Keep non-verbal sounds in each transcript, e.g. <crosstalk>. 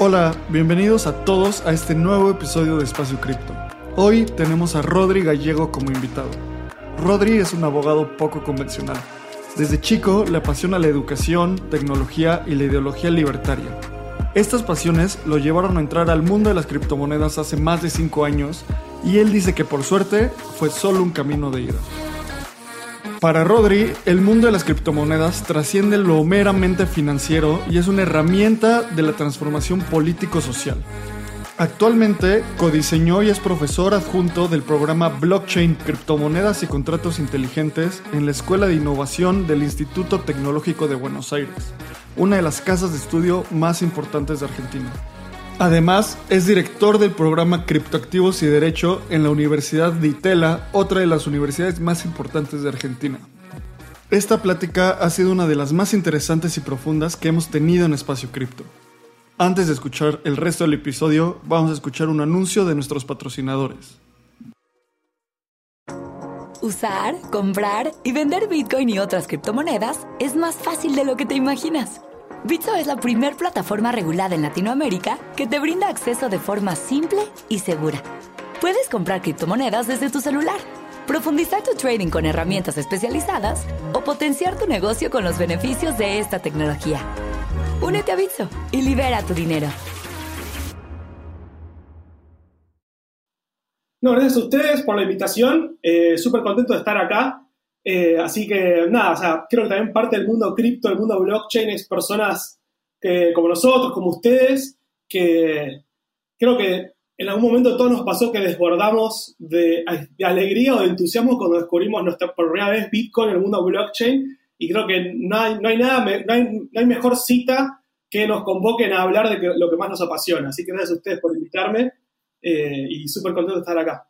Hola, bienvenidos a todos a este nuevo episodio de Espacio Cripto. Hoy tenemos a Rodri Gallego como invitado. Rodri es un abogado poco convencional. Desde chico le apasiona la educación, tecnología y la ideología libertaria. Estas pasiones lo llevaron a entrar al mundo de las criptomonedas hace más de 5 años y él dice que por suerte fue solo un camino de ida. Para Rodri, el mundo de las criptomonedas trasciende lo meramente financiero y es una herramienta de la transformación político-social. Actualmente codiseñó y es profesor adjunto del programa Blockchain, Criptomonedas y Contratos Inteligentes en la Escuela de Innovación del Instituto Tecnológico de Buenos Aires, una de las casas de estudio más importantes de Argentina. Además, es director del programa Criptoactivos y Derecho en la Universidad de Itela, otra de las universidades más importantes de Argentina. Esta plática ha sido una de las más interesantes y profundas que hemos tenido en Espacio Cripto. Antes de escuchar el resto del episodio, vamos a escuchar un anuncio de nuestros patrocinadores. Usar, comprar y vender Bitcoin y otras criptomonedas es más fácil de lo que te imaginas. Bitso es la primer plataforma regulada en Latinoamérica que te brinda acceso de forma simple y segura. Puedes comprar criptomonedas desde tu celular, profundizar tu trading con herramientas especializadas o potenciar tu negocio con los beneficios de esta tecnología. Únete a Bitso y libera tu dinero. No, gracias a ustedes por la invitación. Eh, Súper contento de estar acá. Eh, así que nada, o sea, creo que también parte del mundo cripto, del mundo blockchain, es personas que, como nosotros, como ustedes, que creo que en algún momento todos nos pasó que desbordamos de, de alegría o de entusiasmo cuando descubrimos nuestra primera vez Bitcoin en el mundo blockchain. Y creo que no hay, no hay nada, no hay, no hay mejor cita que nos convoquen a hablar de lo que más nos apasiona. Así que gracias a ustedes por invitarme eh, y súper contento de estar acá.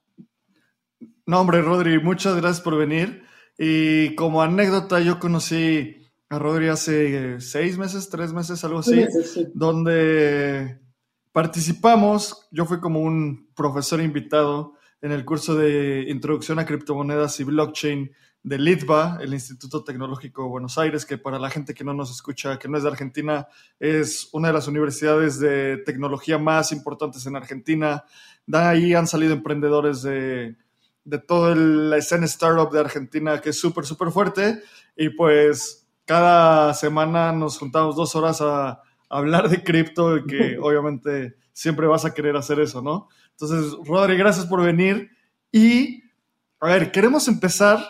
No, hombre, Rodri, muchas gracias por venir. Y como anécdota, yo conocí a Rodri hace seis meses, tres meses, algo así, meses, sí. donde participamos. Yo fui como un profesor invitado en el curso de Introducción a Criptomonedas y Blockchain del ITBA, el Instituto Tecnológico de Buenos Aires, que para la gente que no nos escucha, que no es de Argentina, es una de las universidades de tecnología más importantes en Argentina. De ahí han salido emprendedores de, de toda la escena startup de Argentina, que es súper, súper fuerte. Y pues cada semana nos juntamos dos horas a, a hablar de cripto y que <laughs> obviamente siempre vas a querer hacer eso, ¿no? Entonces, Rodri, gracias por venir. Y, a ver, queremos empezar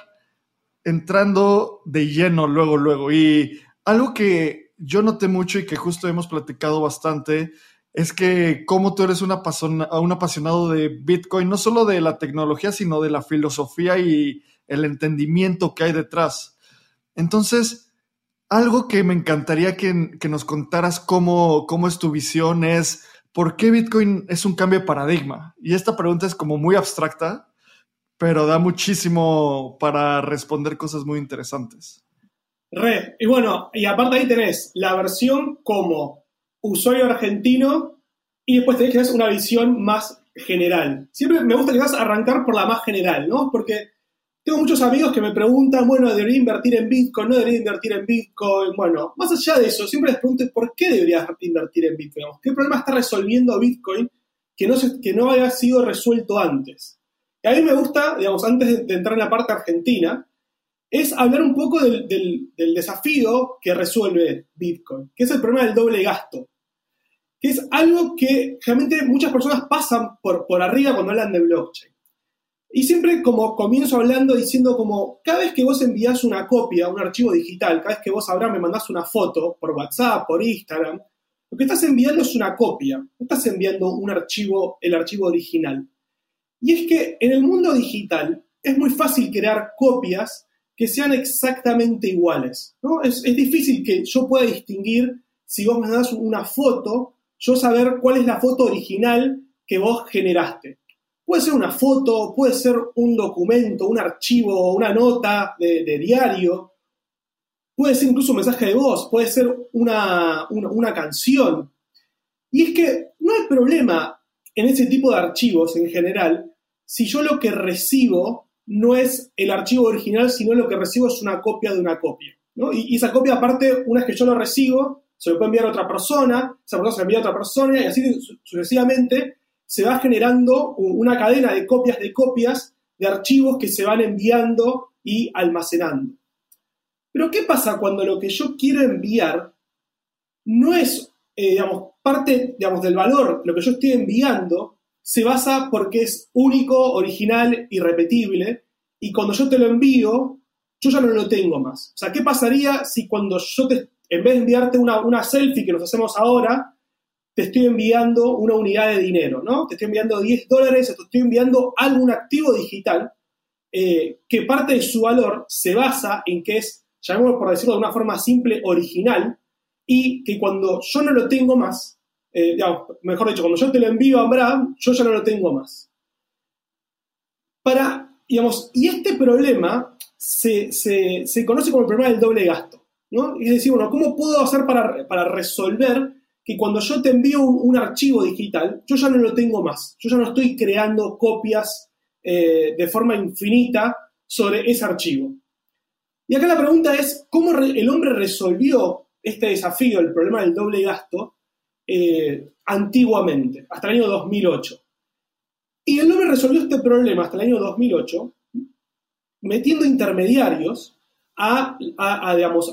entrando de lleno luego, luego. Y algo que yo noté mucho y que justo hemos platicado bastante es que como tú eres un, apasona, un apasionado de Bitcoin, no solo de la tecnología, sino de la filosofía y el entendimiento que hay detrás. Entonces, algo que me encantaría que, que nos contaras cómo, cómo es tu visión es, ¿por qué Bitcoin es un cambio de paradigma? Y esta pregunta es como muy abstracta, pero da muchísimo para responder cosas muy interesantes. Re, y bueno, y aparte ahí tenés la versión como usuario argentino y después tenés que hacer una visión más general. Siempre me gusta quizás arrancar por la más general, ¿no? Porque tengo muchos amigos que me preguntan, bueno, ¿debería invertir en Bitcoin? ¿No debería invertir en Bitcoin? Bueno, más allá de eso, siempre les pregunto, ¿por qué deberías invertir en Bitcoin? ¿Qué problema está resolviendo Bitcoin que no, se, que no haya sido resuelto antes? Y a mí me gusta, digamos, antes de entrar en la parte argentina, es hablar un poco del, desafío que resuelve Bitcoin, que es el problema del doble gasto, que es algo que realmente muchas personas pasan por, arriba cuando hablan de blockchain. Y siempre como comienzo hablando diciendo como, cada vez que vos envías una copia, un archivo digital, cada vez que vos, Abraham, me mandás una foto por WhatsApp, por Instagram, lo que estás enviando es una copia, no estás enviando un archivo, el archivo original. Y es que en el mundo digital es muy fácil crear copias que sean exactamente iguales. ¿no? Es, es, difícil que yo pueda distinguir, si vos me das una foto, yo saber cuál es la foto original que vos generaste. Puede ser una foto, puede ser un documento, un archivo, una nota de, diario, puede ser incluso un mensaje de voz, puede ser una, una canción. Y es que no hay problema en ese tipo de archivos en general si yo lo que recibo no es el archivo original, sino lo que recibo es una copia de una copia. Y, esa copia, aparte, una vez que yo lo recibo, se lo puede enviar a otra persona, esa persona se lo envía a otra persona, y así sucesivamente se va generando una cadena de copias de copias de archivos que se van enviando y almacenando. Pero ¿qué pasa cuando lo que yo quiero enviar no es, eh, digamos, parte, digamos, del valor, lo que yo estoy enviando, se basa porque es único, original, irrepetible, y cuando yo te lo envío, yo ya no lo tengo más. O sea, ¿qué pasaría si cuando yo te, en vez de enviarte una, una selfie que nos hacemos ahora, te estoy enviando una unidad de dinero, ¿no? Te estoy enviando 10 dólares, te estoy enviando algún activo digital eh, que parte de su valor se basa en que es, llamémoslo por decirlo de una forma simple, original, y que cuando yo no lo tengo más, eh, mejor dicho, cuando yo te lo envío a Abraham, yo ya no lo tengo más. Para, y este problema se, conoce como el problema del doble gasto, ¿no? Es decir, bueno, ¿cómo puedo hacer para, resolver que cuando yo te envío un, archivo digital, yo ya no lo tengo más, yo ya no estoy creando copias eh, de forma infinita sobre ese archivo? Y acá la pregunta es, ¿cómo el hombre resolvió este desafío, el problema del doble gasto, eh, antiguamente, hasta el año 2008. Y el hombre resolvió este problema hasta el año 2008 metiendo intermediarios a,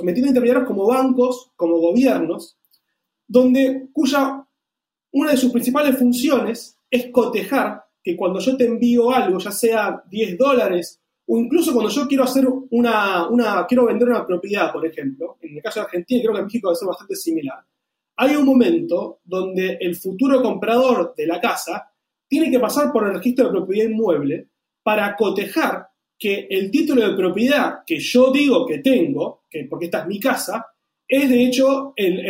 metiendo intermediarios como bancos, como gobiernos, donde cuya una de sus principales funciones es cotejar que cuando yo te envío algo, ya sea 10 dólares o incluso cuando yo quiero hacer una, una, quiero vender una propiedad, por ejemplo, en el caso de Argentina, creo que en México va a ser bastante similar hay un momento donde el futuro comprador de la casa tiene que pasar por el registro de propiedad inmueble para cotejar que el título de propiedad que yo digo que tengo, que porque esta es mi casa, es de hecho el,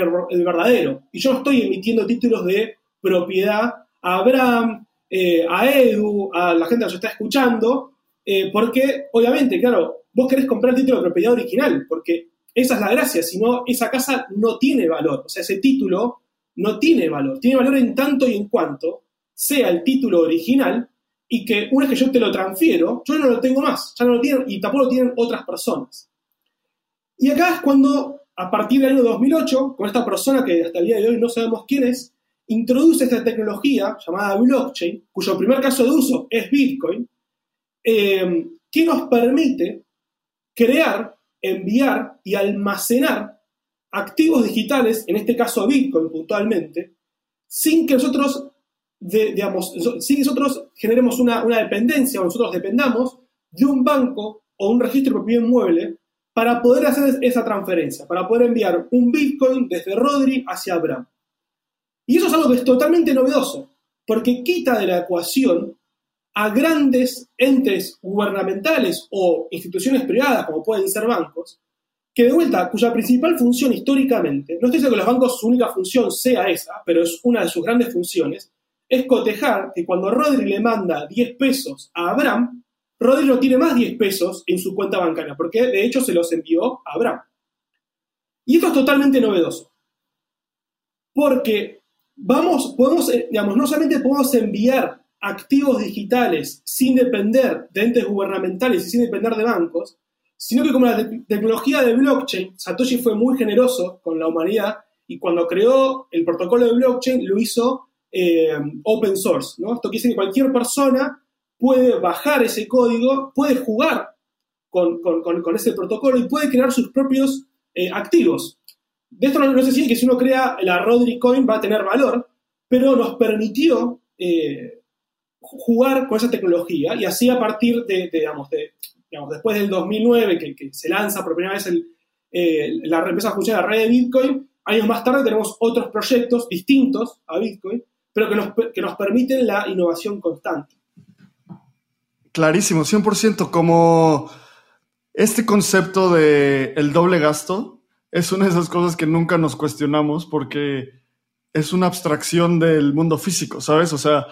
verdadero. Y yo estoy emitiendo títulos de propiedad a Abraham, eh, a Edu, a la gente que nos está escuchando, eh, porque obviamente, claro, vos querés comprar el título de propiedad original, porque esa es la gracia, si no, esa casa no tiene valor, o sea, ese título no tiene valor, tiene valor en tanto y en cuanto sea el título original y que una vez que yo te lo transfiero, yo no lo tengo más, ya no lo tienen y tampoco lo tienen otras personas. Y acá es cuando, a partir del año 2008, con esta persona que hasta el día de hoy no sabemos quién es, introduce esta tecnología llamada blockchain, cuyo primer caso de uso es Bitcoin, eh, que nos permite crear enviar y almacenar activos digitales, en este caso Bitcoin puntualmente, sin que nosotros, digamos, sin que nosotros generemos una, dependencia o nosotros dependamos de un banco o un registro de propiedad inmueble para poder hacer esa transferencia, para poder enviar un Bitcoin desde Rodri hacia Abraham. Y eso es algo que es totalmente novedoso, porque quita de la ecuación a grandes entes gubernamentales o instituciones privadas, como pueden ser bancos, que de vuelta, cuya principal función históricamente, no estoy diciendo que los bancos su única función sea esa, pero es una de sus grandes funciones, es cotejar que cuando Rodri le manda 10 pesos a Abraham, Rodri no tiene más 10 pesos en su cuenta bancaria, porque de hecho se los envió a Abraham. Y esto es totalmente novedoso. Porque vamos, podemos, eh, digamos, no solamente podemos enviar activos digitales sin depender de entes gubernamentales y sin depender de bancos, sino que como la tecnología de blockchain, Satoshi fue muy generoso con la humanidad y cuando creó el protocolo de blockchain lo hizo eh, open source. ¿no? Esto quiere decir que cualquier persona puede bajar ese código, puede jugar con, ese protocolo y puede crear sus propios eh, activos. De esto no, se sigue que si uno crea la Rodri Coin va a tener valor, pero nos permitió eh, jugar con esa tecnología y así a partir de, digamos, de, digamos, después del 2009 que, se lanza por primera vez la empieza a funcionar la red de Bitcoin, años más tarde tenemos otros proyectos distintos a Bitcoin, pero que nos, que nos permiten la innovación constante. Clarísimo, 100%, como este concepto de el doble gasto es una de esas cosas que nunca nos cuestionamos porque es una abstracción del mundo físico, ¿sabes? O sea,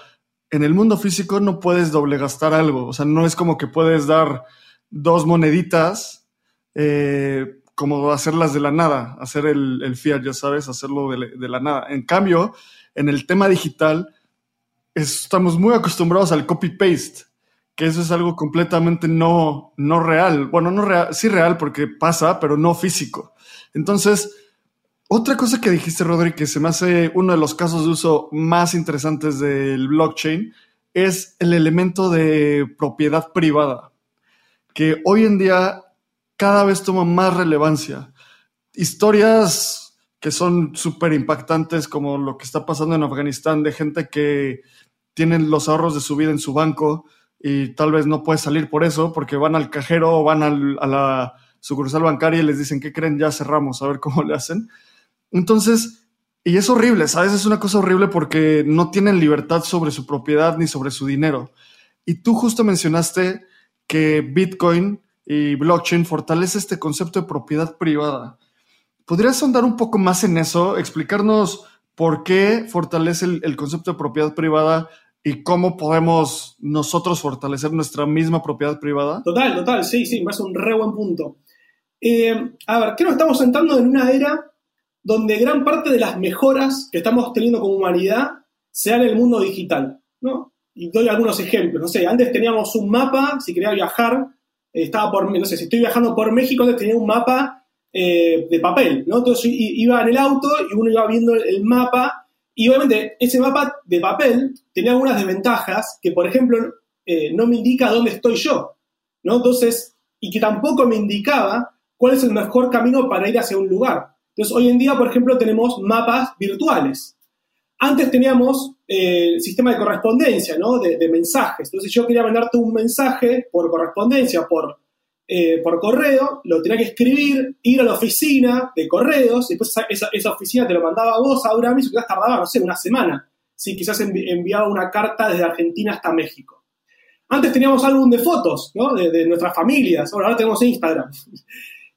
en el mundo físico no puedes doble gastar algo. O sea, no es como que puedes dar dos moneditas, eh, como hacerlas de la nada, hacer el, fiat, ya sabes, hacerlo de, la nada. En cambio, en el tema digital, estamos muy acostumbrados al copy-paste, que eso es algo completamente no, no real. Bueno, no real, sí real porque pasa, pero no físico. Entonces, otra cosa que dijiste, Rodri, que se me hace uno de los casos de uso más interesantes del blockchain, es el elemento de propiedad privada, que hoy en día cada vez toma más relevancia. Historias que son súper impactantes, como lo que está pasando en Afganistán, de gente que tienen los ahorros de su vida en su banco y tal vez no puede salir por eso, porque van al cajero o van a la sucursal bancaria y les dicen, ¿qué creen? Ya cerramos, a ver cómo le hacen. Entonces, y es horrible, ¿sabes? Es una cosa horrible porque no tienen libertad sobre su propiedad ni sobre su dinero. Y tú justo mencionaste que Bitcoin y blockchain fortalece este concepto de propiedad privada. ¿Podrías ahondar un poco más en eso? Explicarnos por qué fortalece el, concepto de propiedad privada y cómo podemos nosotros fortalecer nuestra misma propiedad privada. Total, total, sí, sí, me hace un re buen punto. Eh, a ver, ¿qué nos estamos sentando en una era donde gran parte de las mejoras que estamos teniendo como humanidad se dan en el mundo digital, ¿no? Y doy algunos ejemplos, no sé, antes teníamos un mapa, si quería viajar, eh, estaba por, no sé, si estoy viajando por México, antes tenía un mapa eh, de papel, ¿no? Entonces iba en el auto y uno iba viendo el mapa y obviamente ese mapa de papel tenía algunas desventajas que, por ejemplo, eh, no me indica dónde estoy yo, ¿no? Entonces, y que tampoco me indicaba cuál es el mejor camino para ir hacia un lugar. Entonces, hoy en día, por ejemplo, tenemos mapas virtuales. Antes teníamos el eh, sistema de correspondencia, ¿no? De, mensajes. Entonces, yo quería mandarte un mensaje por correspondencia, por, eh, por correo, lo tenía que escribir, ir a la oficina de correos, y después esa, oficina te lo mandaba a vos, Abraham, y quizás tardaba, no sé, una semana. Si quizás enviaba una carta desde Argentina hasta México. Antes teníamos álbum de fotos, ¿no? De nuestras familias, ahora tenemos Instagram. <laughs>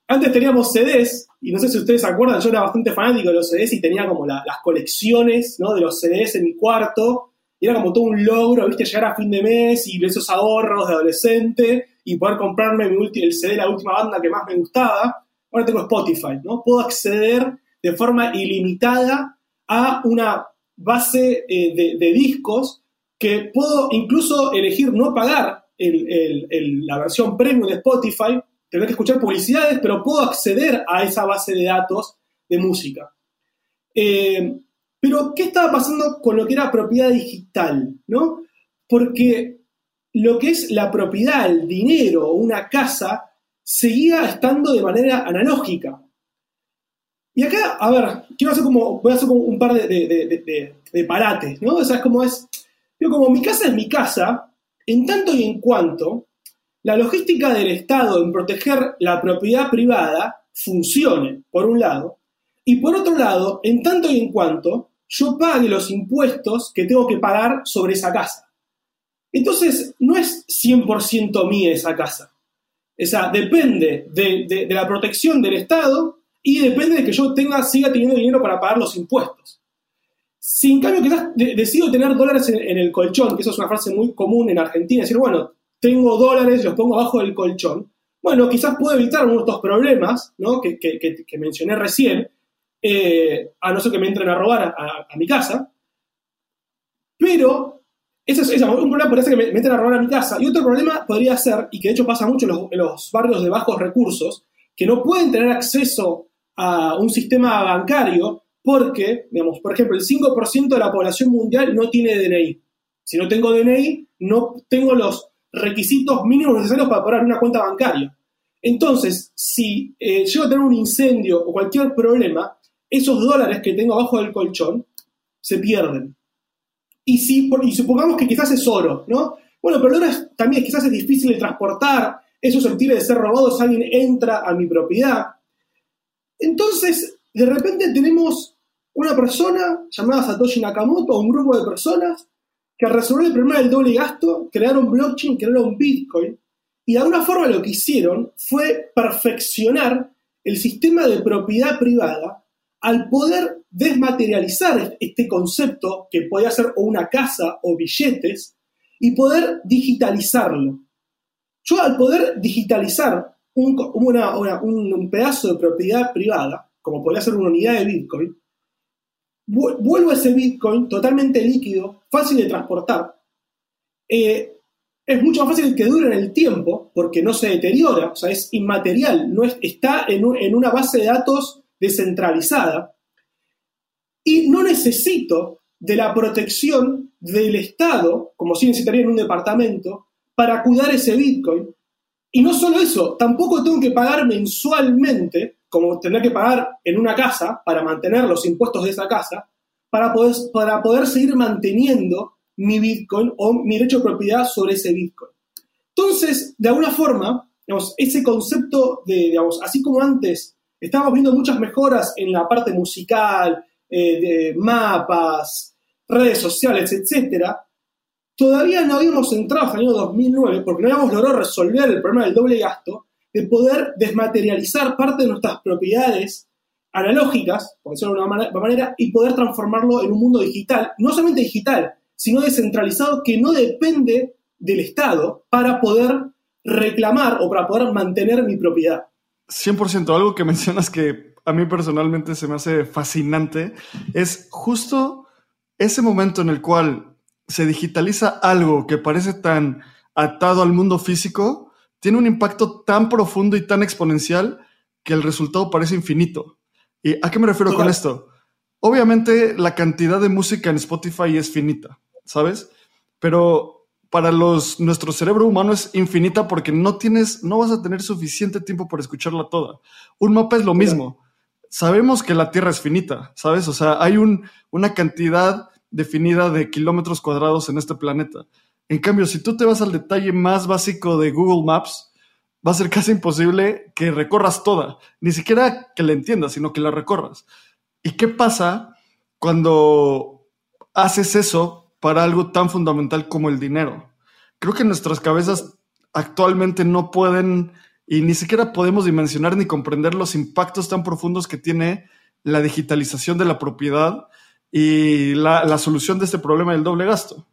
Antes teníamos CDs, y no sé si ustedes se acuerdan, yo era bastante fanático de los CDs y tenía como las colecciones de los CDs en mi cuarto. Y era como todo un logro, viste, llegar a fin de mes y esos ahorros de adolescente y poder comprarme el CD de la última banda que más me gustaba. Ahora tengo Spotify, ¿no? Puedo acceder de forma ilimitada a una base eh, de, discos que puedo incluso elegir no pagar la versión premium de Spotify tener que escuchar publicidades, pero puedo acceder a esa base de datos de música. Eh, pero, ¿qué estaba pasando con lo que era propiedad digital? ¿no? Porque lo que es la propiedad, el dinero, una casa, seguía estando de manera analógica. Y acá, a ver, quiero hacer como, voy a hacer como un par de, parates, ¿no? O sea, es como es, como mi casa es mi casa, en tanto y en cuanto la logística del Estado en proteger la propiedad privada funcione, por un lado, y por otro lado, en tanto y en cuanto yo pague los impuestos que tengo que pagar sobre esa casa. Entonces, no es 100% mía esa casa. Esa depende de, la protección del Estado y depende de que yo tenga, siga teniendo dinero para pagar los impuestos. Si en cambio quizás decido tener dólares en, el colchón, que eso es una frase muy común en Argentina, decir, bueno, tengo dólares, los pongo abajo del colchón, bueno, quizás puedo evitar algunos de estos problemas ¿no? que, mencioné recién, eh, a no ser que me entren a robar a, mi casa, pero ese es, un problema podría ser que me, entren a robar a mi casa, y otro problema podría ser, y que de hecho pasa mucho en los, barrios de bajos recursos, que no pueden tener acceso a un sistema bancario porque, digamos, por ejemplo, el 5% de la población mundial no tiene DNI. Si no tengo DNI, no tengo los requisitos mínimos necesarios para poder abrir una cuenta bancaria. Entonces, si eh, llego a tener un incendio o cualquier problema, esos dólares que tengo abajo del colchón se pierden. Y, si, y supongamos que quizás es oro, ¿no? Bueno, pero el oro también quizás es difícil de transportar, es susceptible de ser robado si alguien entra a mi propiedad. Entonces, de repente tenemos una persona llamada Satoshi Nakamoto, un grupo de personas que resolver el problema del doble gasto, crearon blockchain, crearon Bitcoin, y de alguna forma lo que hicieron fue perfeccionar el sistema de propiedad privada al poder desmaterializar este concepto, que podía ser o una casa o billetes, y poder digitalizarlo. Yo al poder digitalizar un, un pedazo de propiedad privada, como podría ser una unidad de Bitcoin, vuelvo a ese Bitcoin totalmente líquido, fácil de transportar. Eh, es mucho más fácil que dure en el tiempo porque no se deteriora, o sea, es inmaterial, no está en, en una base de datos descentralizada. Y no necesito de la protección del Estado, como si necesitaría en un departamento, para cuidar ese Bitcoin. Y no solo eso, tampoco tengo que pagar mensualmente como tener que pagar en una casa para mantener los impuestos de esa casa, para poder, para poder seguir manteniendo mi Bitcoin o mi derecho de propiedad sobre ese Bitcoin. Entonces, de alguna forma, ese concepto de, digamos, así como antes estábamos viendo muchas mejoras en la parte musical, eh, de mapas, redes sociales, etc., todavía no habíamos entrado en el año 2009 porque no habíamos logrado resolver el problema del doble gasto de poder desmaterializar parte de nuestras propiedades analógicas, por decirlo de una manera, y poder transformarlo en un mundo digital, no solamente digital, sino descentralizado que no depende del Estado para poder reclamar o para poder mantener mi propiedad. 100%, algo que mencionas que a mí personalmente se me hace fascinante, es justo ese momento en el cual se digitaliza algo que parece tan atado al mundo físico tiene un impacto tan profundo y tan exponencial que el resultado parece infinito. ¿Y a qué me refiero con esto? Obviamente la cantidad de música en Spotify es finita, ¿sabes? Pero para los, nuestro cerebro humano es infinita porque no tienes, no vas a tener suficiente tiempo para escucharla toda. Un mapa es lo mismo. Sabemos que la Tierra es finita, ¿sabes? O sea, hay un, una cantidad definida de kilómetros cuadrados en este planeta. En cambio, si tú te vas al detalle más básico de Google Maps, va a ser casi imposible que recorras toda. Ni siquiera que la entiendas, sino que la recorras. ¿Y qué pasa cuando haces eso para algo tan fundamental como el dinero? Creo que nuestras cabezas actualmente no pueden y ni siquiera podemos dimensionar ni comprender los impactos tan profundos que tiene la digitalización de la propiedad y la, la solución de este problema del doble gasto.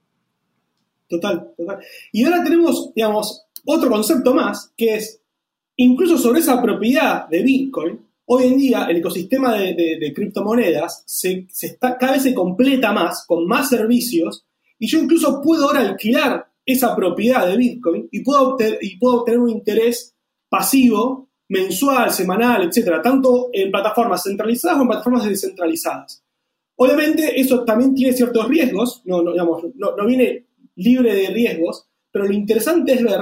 Total, total. Y ahora tenemos, digamos, otro concepto más, que es, incluso sobre esa propiedad de Bitcoin, hoy en día el ecosistema de, criptomonedas se, cada vez se completa más, con más servicios, y yo incluso puedo ahora alquilar esa propiedad de Bitcoin y puedo, obtener, y puedo obtener un interés pasivo, mensual, semanal, etcétera, tanto en plataformas centralizadas como en plataformas descentralizadas. Obviamente eso también tiene ciertos riesgos, no, digamos, no viene libre de riesgos, pero lo interesante es ver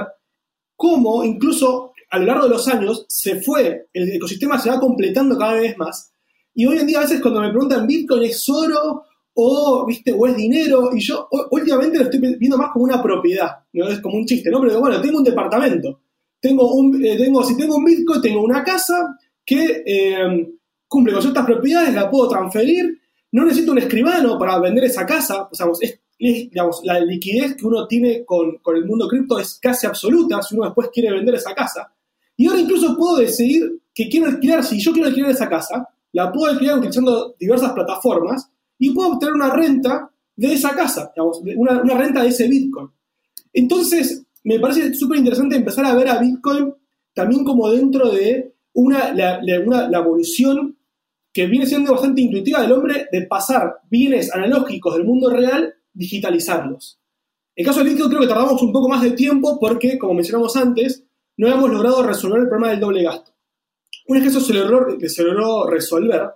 cómo incluso a lo largo de los años se fue, el ecosistema se va completando cada vez más. Y hoy en día a veces cuando me preguntan Bitcoin es oro o, ¿viste? o es dinero, y yo últimamente lo estoy viendo más como una propiedad, no es como un chiste, ¿no? Pero bueno, tengo un departamento, tengo un, eh, tengo, si tengo un Bitcoin, tengo una casa que eh, cumple con ciertas propiedades, la puedo transferir, no necesito un escribano para vender esa casa, o sea, es la liquidez que uno tiene con, el mundo cripto es casi absoluta si uno después quiere vender esa casa. Y ahora incluso puedo decidir que quiero alquilar, si yo quiero alquilar esa casa, la puedo alquilar utilizando diversas plataformas y puedo obtener una renta de esa casa, digamos, una, renta de ese Bitcoin. Entonces, me parece súper interesante empezar a ver a Bitcoin también como dentro de una, una, la evolución que viene siendo bastante intuitiva del hombre de pasar bienes analógicos del mundo real digitalizarlos. En caso de Bitcoin creo que tardamos un poco más de tiempo porque, como mencionamos antes, no hemos logrado resolver el problema del doble gasto. Una vez que eso se logró, resolver,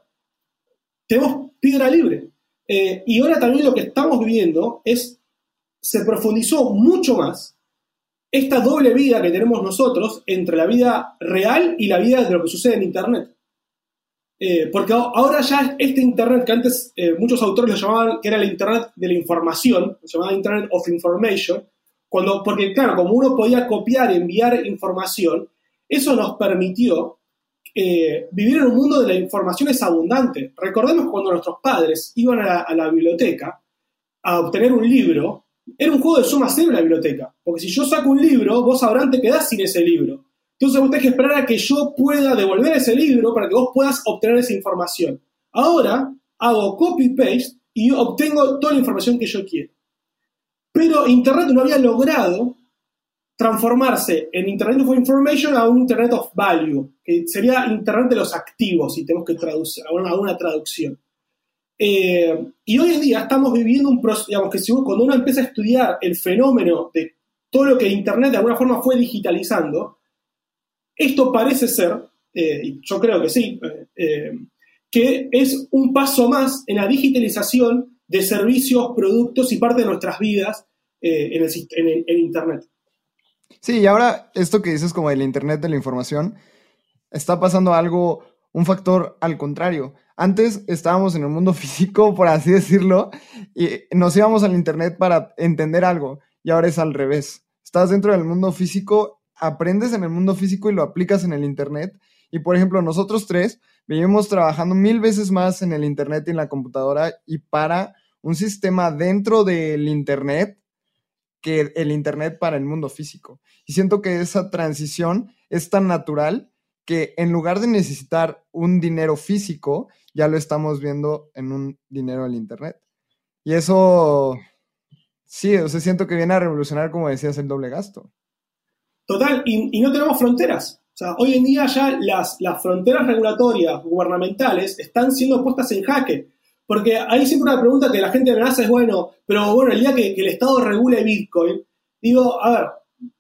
tenemos piedra libre. Eh, y ahora también lo que estamos viviendo es, se profundizó mucho más esta doble vida que tenemos nosotros entre la vida real y la vida de lo que sucede en Internet. Eh, porque ahora ya este Internet, que antes eh, muchos autores lo llamaban que era el Internet de la información, se llamaba Internet of Information, cuando, porque claro, como uno podía copiar enviar información, eso nos permitió eh, vivir en un mundo de la información es abundante. Recordemos cuando nuestros padres iban a la, biblioteca a obtener un libro, era un juego de suma cero la biblioteca, porque si yo saco un libro, vos sabrán te quedás sin ese libro. Entonces vos tenés que esperar a que yo pueda devolver ese libro para que vos puedas obtener esa información. Ahora hago copy-paste y obtengo toda la información que yo quiero. Pero Internet no había logrado transformarse en Internet of Information a un Internet of Value, que sería Internet de los activos, si tenemos que traducir, alguna traducción. Eh, y hoy en día estamos viviendo un proceso, digamos que cuando uno empieza a estudiar el fenómeno de todo lo que Internet de alguna forma fue digitalizando, esto parece ser, eh, y yo creo que sí, eh, que es un paso más en la digitalización de servicios, productos y parte de nuestras vidas en, el, Internet. Sí, y ahora esto que dices como el Internet de la información, está pasando algo, un factor al contrario. Antes estábamos en el mundo <laughs> físico, por así decirlo, y nos íbamos al Internet para entender algo, y ahora es al revés. Estás dentro del mundo físico, aprendes en el mundo físico y lo aplicas en el Internet. Y por ejemplo, nosotros tres venimos trabajando mil veces más en el Internet y en la computadora y para un sistema dentro del Internet que el Internet para el mundo físico. Y siento que esa transición es tan natural que en lugar de necesitar un dinero físico, ya lo estamos viendo en un dinero del Internet. Y eso, sí, o sea, siento que viene a revolucionar, como decías, el doble gasto. Total, y, no tenemos fronteras. O sea, hoy en día ya las, las fronteras regulatorias gubernamentales están siendo puestas en jaque. Porque hay siempre una pregunta que la gente me hace es, bueno, pero bueno, el día que, el Estado regule Bitcoin, digo, a ver,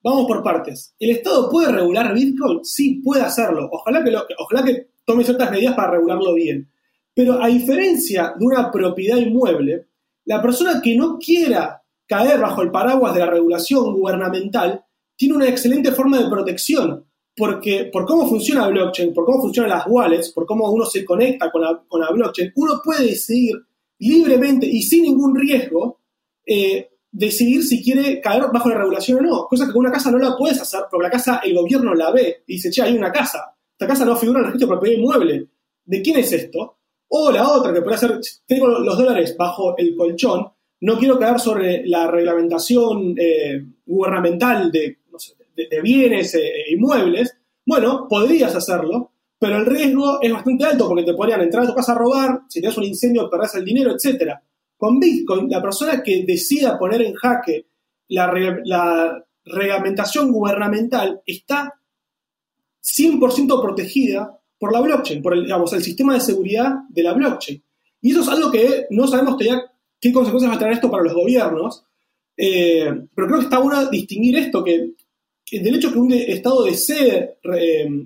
vamos por partes. ¿El Estado puede regular Bitcoin? Sí, puede hacerlo. Ojalá que, ojalá que tome ciertas medidas para regularlo bien. Pero a diferencia de una propiedad inmueble, la persona que no quiera caer bajo el paraguas de la regulación gubernamental tiene una excelente forma de protección porque por cómo funciona blockchain, por cómo funcionan las wallets, por cómo uno se conecta con la, blockchain, uno puede decidir libremente y sin ningún riesgo eh, decidir si quiere caer bajo la regulación o no, cosa que con una casa no la puedes hacer porque la casa el gobierno la ve y dice, che, hay una casa, esta casa no figura en el registro de propiedad inmueble, ¿de quién es esto? O la otra, que puede ser, tengo los dólares bajo el colchón, no quiero caer sobre la reglamentación eh, gubernamental de de, bienes e, inmuebles, bueno, podrías hacerlo, pero el riesgo es bastante alto porque te podrían entrar a tu casa a robar, si tienes un incendio perdés el dinero, etc. Con Bitcoin, la persona que decida poner en jaque la, reglamentación gubernamental está 100% protegida por la blockchain, por el, el sistema de seguridad de la blockchain. Y eso es algo que no sabemos todavía qué consecuencias va a tener esto para los gobiernos, eh, pero creo que está bueno distinguir esto, que del hecho que un Estado desee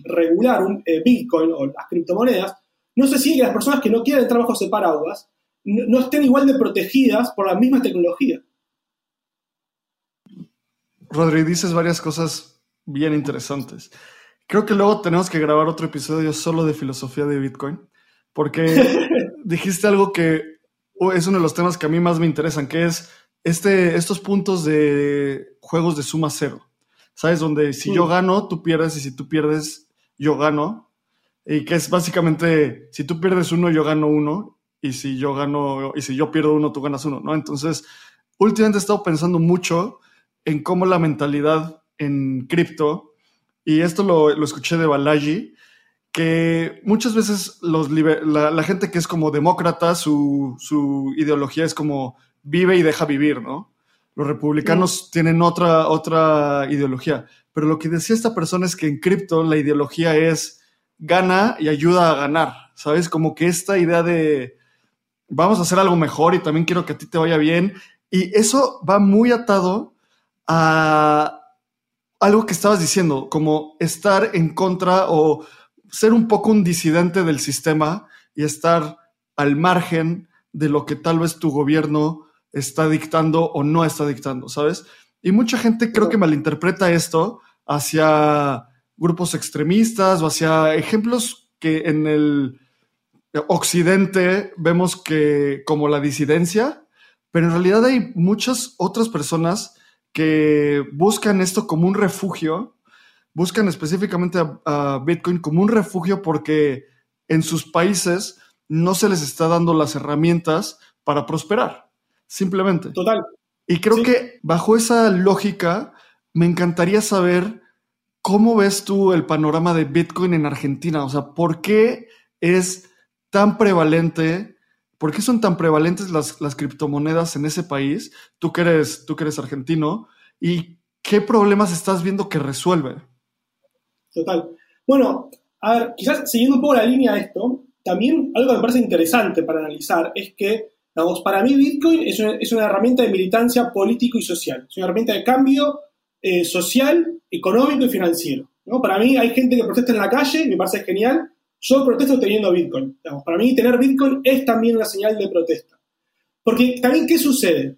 regular un eh, Bitcoin o las criptomonedas, no se sigue que las personas que no quieren entrar bajo ese paraguas no, estén igual de protegidas por la misma tecnología. Rodri, dices varias cosas bien interesantes. Creo que luego tenemos que grabar otro episodio solo de filosofía de Bitcoin, porque <laughs> dijiste algo que es uno de los temas que a mí más me interesan, que es este, estos puntos de juegos de suma cero. ¿Sabes? Donde si yo gano, tú pierdes y si tú pierdes, yo gano. Y que es básicamente, si tú pierdes uno, yo gano uno. Y si yo gano, y si yo pierdo uno, tú ganas uno, ¿no? Entonces, últimamente he estado pensando mucho en cómo la mentalidad en cripto, y esto lo, lo, escuché de Balaji, que muchas veces los la, la, gente que es como demócrata, su, su ideología es como vive y deja vivir, ¿no? Los republicanos tienen otra, otra ideología. Pero lo que decía esta persona es que en cripto la ideología es gana y ayuda a ganar. ¿Sabes? Como que esta idea de vamos a hacer algo mejor y también quiero que a ti te vaya bien. Y eso va muy atado a algo que estabas diciendo, como estar en contra o ser un poco un disidente del sistema y estar al margen de lo que tal vez tu gobierno está dictando o no está dictando, ¿sabes? Y mucha gente creo que malinterpreta esto hacia grupos extremistas o hacia ejemplos que en el occidente vemos que como la disidencia, pero en realidad hay muchas otras personas que buscan esto como un refugio, buscan específicamente a, a Bitcoin como un refugio porque en sus países no se les está dando las herramientas para prosperar simplemente. Total. Y creo que bajo esa lógica, me encantaría saber cómo ves tú el panorama de Bitcoin en Argentina. O sea, ¿por qué es tan prevalente? ¿Por qué son tan prevalentes las, las criptomonedas en ese país? Tú que, eres, tú que eres argentino. ¿Y qué problemas estás viendo que resuelve? Total. Bueno, a ver, quizás siguiendo un poco la línea de esto, también algo que me parece interesante para analizar es que, para mí Bitcoin es una, es una herramienta de militancia político y social. Es una herramienta de cambio eh, social, económico y financiero. ¿no? Para mí hay gente que protesta en la calle, me parece genial. Yo protesto teniendo Bitcoin. Para mí tener Bitcoin es también una señal de protesta. Porque también, ¿qué sucede?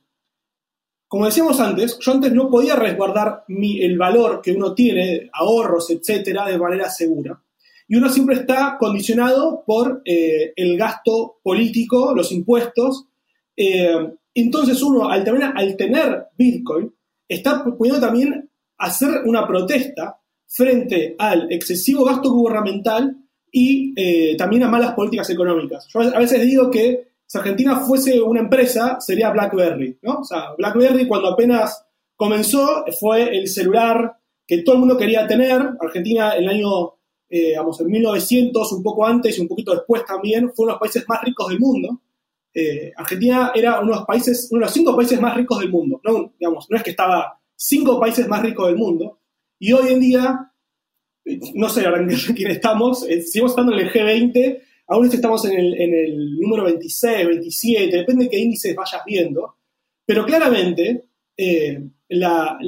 Como decíamos antes, yo antes no podía resguardar el valor que uno tiene, ahorros, etcétera, de manera segura. Y uno siempre está condicionado por eh, el gasto político, los impuestos. Eh, entonces uno, al, al tener Bitcoin, está pudiendo también hacer una protesta frente al excesivo gasto gubernamental y eh, también a malas políticas económicas. Yo a veces digo que si Argentina fuese una empresa, sería BlackBerry, ¿no? O sea, BlackBerry cuando apenas comenzó fue el celular que todo el mundo quería tener. Argentina en el año, eh, vamos, en 1900, un poco antes y un poquito después también, fue uno de los países más ricos del mundo. Eh, Argentina era uno de los países, uno de los cinco países más ricos del mundo. No, digamos, no es que estaba cinco países más ricos del mundo. Y hoy en día, eh, no sé ahora en quién estamos, seguimos estando en el G20 Aún estamos en el, número 26, 27, depende de qué índices vayas viendo, pero claramente eh, la,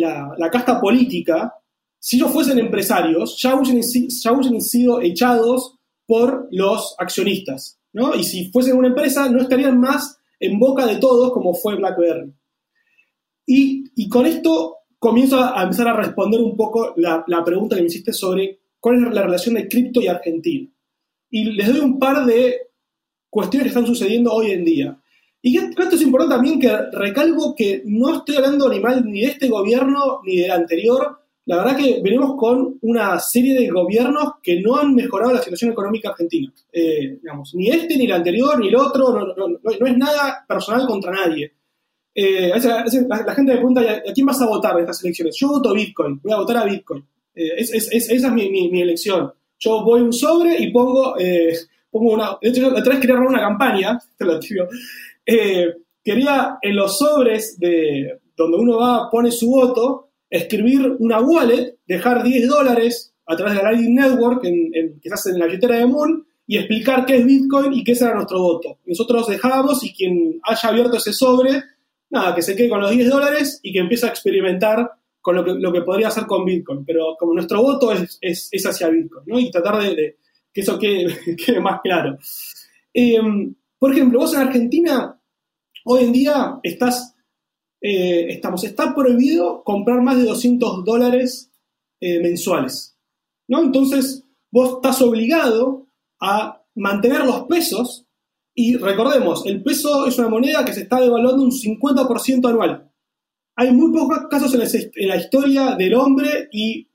casta política, si no fuesen empresarios, ya hubiesen, sido echados por los accionistas, ¿no? Y si fuesen una empresa, no estarían más en boca de todos como fue BlackBerry. Y, con esto comienzo a, empezar a responder un poco la, la pregunta que me hiciste sobre cuál es la relación de cripto y Argentina y les doy un par de cuestiones que están sucediendo hoy en día. Y esto es importante también que recalco que no estoy hablando ni mal ni de este gobierno ni del anterior. La verdad que venimos con una serie de gobiernos que no han mejorado la situación económica argentina. Eh, digamos, ni este, ni el anterior, ni el otro, no, es nada personal contra nadie. Eh, la, gente me pregunta, ¿a quién vas a votar en estas elecciones? Yo voto Bitcoin, voy a votar a Bitcoin. Eh, esa es mi elección. Yo voy un sobre y pongo, pongo una. De hecho, otra vez quería armar una campaña, <laughs> te lo digo. Quería en los sobres de donde uno va, pone su voto, escribir una wallet, dejar 10 dólares a través de la Lightning Network, en, quizás en la billetera de Moon, y explicar qué es Bitcoin y qué será nuestro voto. Nosotros dejábamos y quien haya abierto ese sobre, nada, que se quede con los 10 dólares y que empiece a experimentar con lo que, lo que podría hacer con Bitcoin, pero como nuestro voto es, es, hacia Bitcoin, ¿no? Y tratar de, que eso quede, <laughs> más claro. Em, por ejemplo, vos en Argentina, hoy en día estás, eh, estamos, está prohibido comprar más de 200 dólares eh, mensuales, ¿no? Entonces, vos estás obligado a mantener los pesos y recordemos, el peso es una moneda que se está devaluando un 50% anual hay muy pocos casos en la, historia del hombre y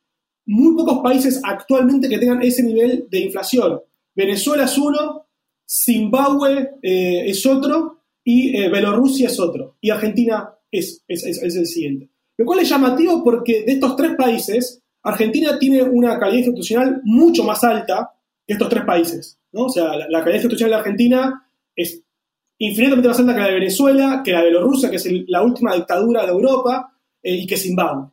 muy pocos países actualmente que tengan ese nivel de inflación. Venezuela es uno, Zimbabue eh, es otro y eh, Bielorrusia es otro. Y Argentina es, es, el siguiente. Lo cual es llamativo porque de estos tres países, Argentina tiene una calidad institucional mucho más alta que estos tres países. ¿no? O sea, la, la calidad institucional de Argentina es infinitamente más alta que la de Venezuela, que la de Bielorrusia, que es la última dictadura de Europa, eh, y que Zimbabue.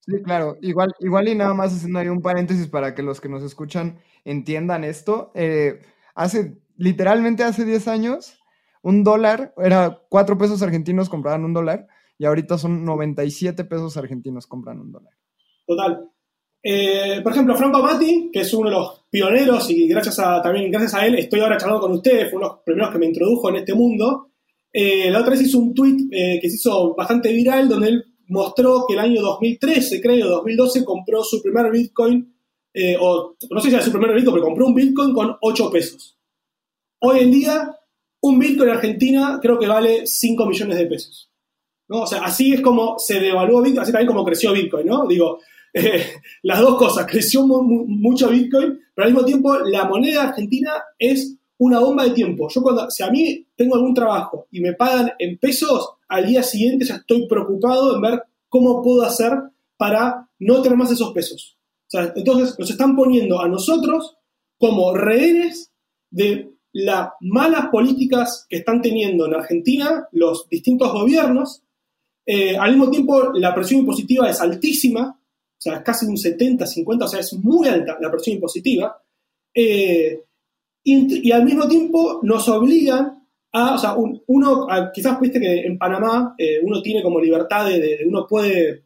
Sí, claro. Igual, igual y nada más haciendo ahí un paréntesis para que los que nos escuchan entiendan esto. Eh, hace, literalmente hace 10 años, un dólar, era 4 pesos argentinos compraban un dólar, y ahorita son 97 pesos argentinos compran un dólar. Total. Eh, por ejemplo, Franco Amati, que es uno de los pioneros y gracias a, también gracias a él estoy ahora charlando con ustedes, fue uno de los primeros que me introdujo en este mundo. Eh, la otra vez hizo un tweet eh, que se hizo bastante viral donde él mostró que el año 2013, creo, 2012, compró su primer Bitcoin, o no sé si era su primer Bitcoin, pero compró un Bitcoin con 8 pesos. Hoy en día, un Bitcoin en Argentina creo que vale 5 millones de pesos. ¿no? O sea, así es como se devaluó Bitcoin, así también como creció Bitcoin, ¿no? Digo, <laughs> las dos cosas, creció mucho Bitcoin, pero al mismo tiempo la moneda argentina es una bomba de tiempo. Yo cuando, si a mí tengo algún trabajo y me pagan en pesos, al día siguiente ya estoy preocupado en ver cómo puedo hacer para no tener más esos pesos. entonces nos están poniendo a nosotros como rehenes de las malas políticas que están teniendo en Argentina los distintos gobiernos. Eh, al mismo tiempo, la presión impositiva es altísima, o sea, es casi un 70, 50, o sea, es muy alta la presión impositiva. Eh, y, al mismo tiempo nos obligan a, o sea, uno, quizás viste que en Panamá eh, uno tiene como libertad de, uno puede